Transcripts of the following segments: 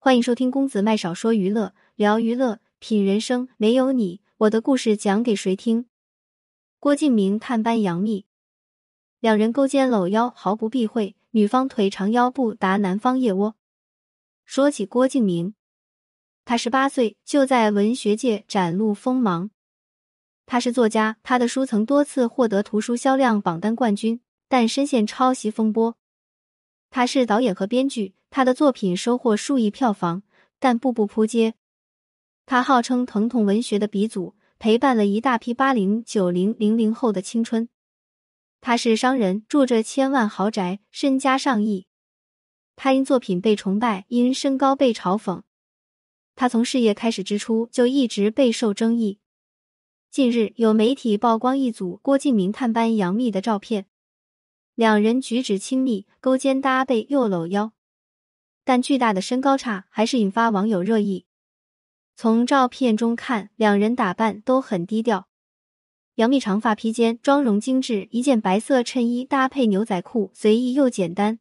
欢迎收听公子麦少说娱乐，聊娱乐，品人生。没有你，我的故事讲给谁听？郭敬明探班杨幂，两人勾肩搂腰，毫不避讳，女方腿长腰部达男方腋窝。说起郭敬明，他十八岁就在文学界展露锋芒。他是作家，他的书曾多次获得图书销量榜单冠军，但深陷抄袭风波。他是导演和编剧，他的作品收获数亿票房，但步步扑街。他号称疼痛文学的鼻祖，陪伴了一大批八零、九零、零零后的青春。他是商人，住着千万豪宅，身家上亿。他因作品被崇拜，因身高被嘲讽。他从事业开始之初就一直备受争议。近日，有媒体曝光一组郭敬明探班杨幂的照片，两人举止亲密，勾肩搭背又搂腰，但巨大的身高差还是引发网友热议。从照片中看，两人打扮都很低调。杨幂长发披肩，妆容精致，一件白色衬衣搭配牛仔裤，随意又简单。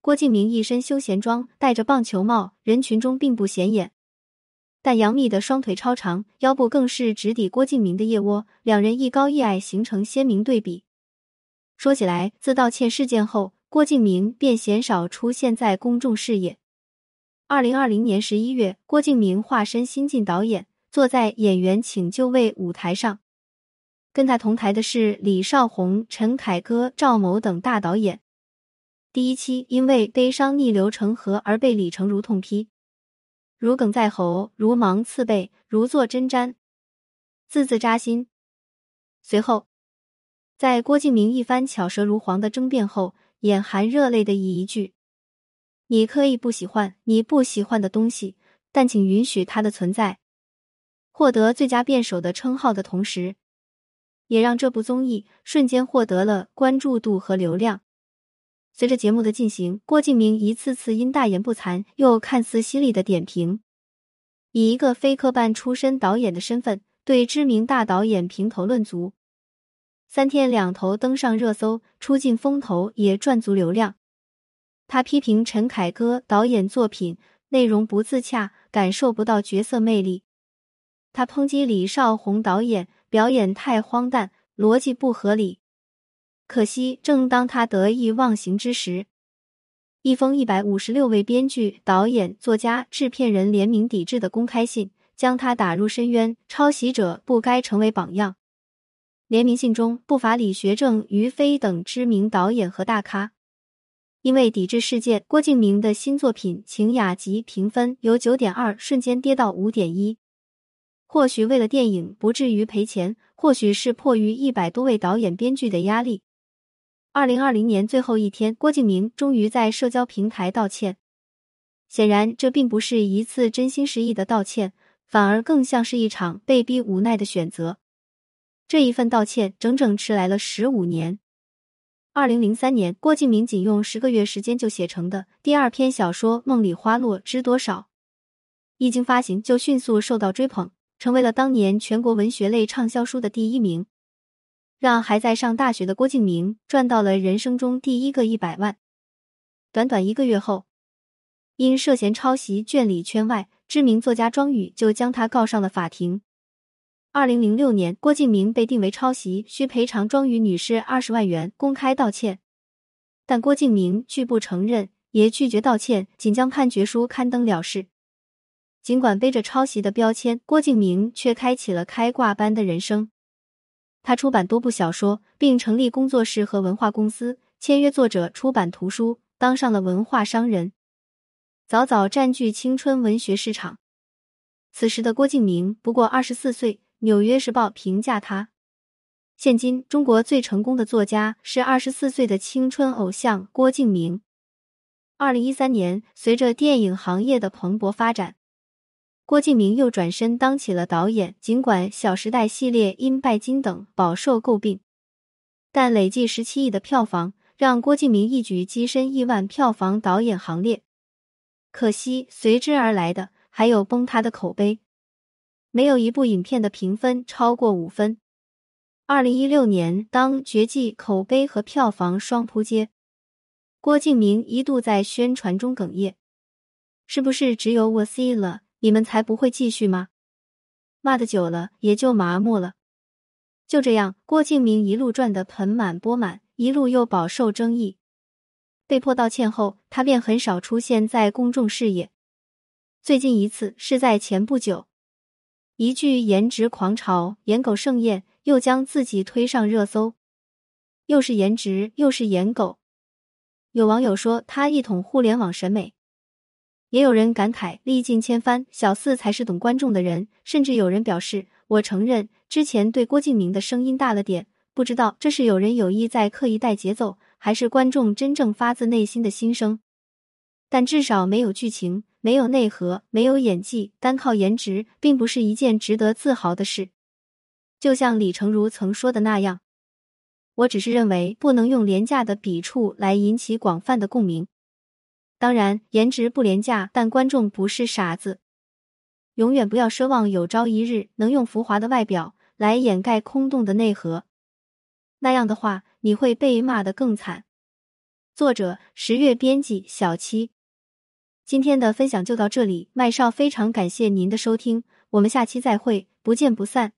郭敬明一身休闲装，戴着棒球帽，人群中并不显眼。但杨幂的双腿超长，腰部更是直抵郭敬明的腋窝，两人一高一矮，形成鲜明对比。说起来，自道歉事件后，郭敬明便鲜少出现在公众视野。二零二零年十一月，郭敬明化身新晋导演，坐在演员请就位舞台上，跟他同台的是李少红、陈凯歌、赵某等大导演。第一期因为悲伤逆流成河而被李成儒痛批。如鲠在喉，如芒刺背，如坐针毡，字字扎心。随后，在郭敬明一番巧舌如簧的争辩后，眼含热泪的以一句“你可以不喜欢你不喜欢的东西，但请允许它的存在”，获得最佳辩手的称号的同时，也让这部综艺瞬间获得了关注度和流量。随着节目的进行，郭敬明一次次因大言不惭又看似犀利的点评，以一个非科班出身导演的身份对知名大导演评头论足，三天两头登上热搜，出尽风头，也赚足流量。他批评陈凯歌导演作品内容不自洽，感受不到角色魅力；他抨击李少红导演表演太荒诞，逻辑不合理。可惜，正当他得意忘形之时，一封一百五十六位编剧、导演、作家、制片人联名抵制的公开信，将他打入深渊。抄袭者不该成为榜样。联名信中不乏李学正、于飞等知名导演和大咖。因为抵制事件，郭敬明的新作品《晴雅集》评分由九点二瞬间跌到五点一。或许为了电影不至于赔钱，或许是迫于一百多位导演、编剧的压力。二零二零年最后一天，郭敬明终于在社交平台道歉。显然，这并不是一次真心实意的道歉，反而更像是一场被逼无奈的选择。这一份道歉整整迟来了十五年。二零零三年，郭敬明仅用十个月时间就写成的第二篇小说《梦里花落知多少》，一经发行就迅速受到追捧，成为了当年全国文学类畅销书的第一名。让还在上大学的郭敬明赚到了人生中第一个一百万。短短一个月后，因涉嫌抄袭，圈里圈外知名作家庄宇就将他告上了法庭。二零零六年，郭敬明被定为抄袭，需赔偿庄宇女士二十万元，公开道歉。但郭敬明拒不承认，也拒绝道歉，仅将判决书刊登了事。尽管背着抄袭的标签，郭敬明却开启了开挂般的人生。他出版多部小说，并成立工作室和文化公司，签约作者，出版图书，当上了文化商人，早早占据青春文学市场。此时的郭敬明不过二十四岁，《纽约时报》评价他：现今中国最成功的作家是二十四岁的青春偶像郭敬明。二零一三年，随着电影行业的蓬勃发展。郭敬明又转身当起了导演，尽管《小时代》系列因《拜金》等饱受诟病，但累计十七亿的票房让郭敬明一举跻身亿万票房导演行列。可惜随之而来的还有崩塌的口碑，没有一部影片的评分超过五分。二零一六年，当《绝技》口碑和票房双扑街，郭敬明一度在宣传中哽咽。是不是只有我 C 了，你们才不会继续吗？骂的久了也就麻木了。就这样，郭敬明一路赚得盆满钵满，一路又饱受争议。被迫道歉后，他便很少出现在公众视野。最近一次是在前不久，一句“颜值狂潮，颜狗盛宴”又将自己推上热搜。又是颜值，又是颜狗。有网友说他一统互联网审美。也有人感慨历尽千帆，小四才是懂观众的人。甚至有人表示：“我承认之前对郭敬明的声音大了点，不知道这是有人有意在刻意带节奏，还是观众真正发自内心的心声。但至少没有剧情，没有内核，没有演技，单靠颜值并不是一件值得自豪的事。就像李成儒曾说的那样，我只是认为不能用廉价的笔触来引起广泛的共鸣。”当然，颜值不廉价，但观众不是傻子。永远不要奢望有朝一日能用浮华的外表来掩盖空洞的内核，那样的话，你会被骂得更惨。作者：十月编辑：小七。今天的分享就到这里，麦少非常感谢您的收听，我们下期再会，不见不散。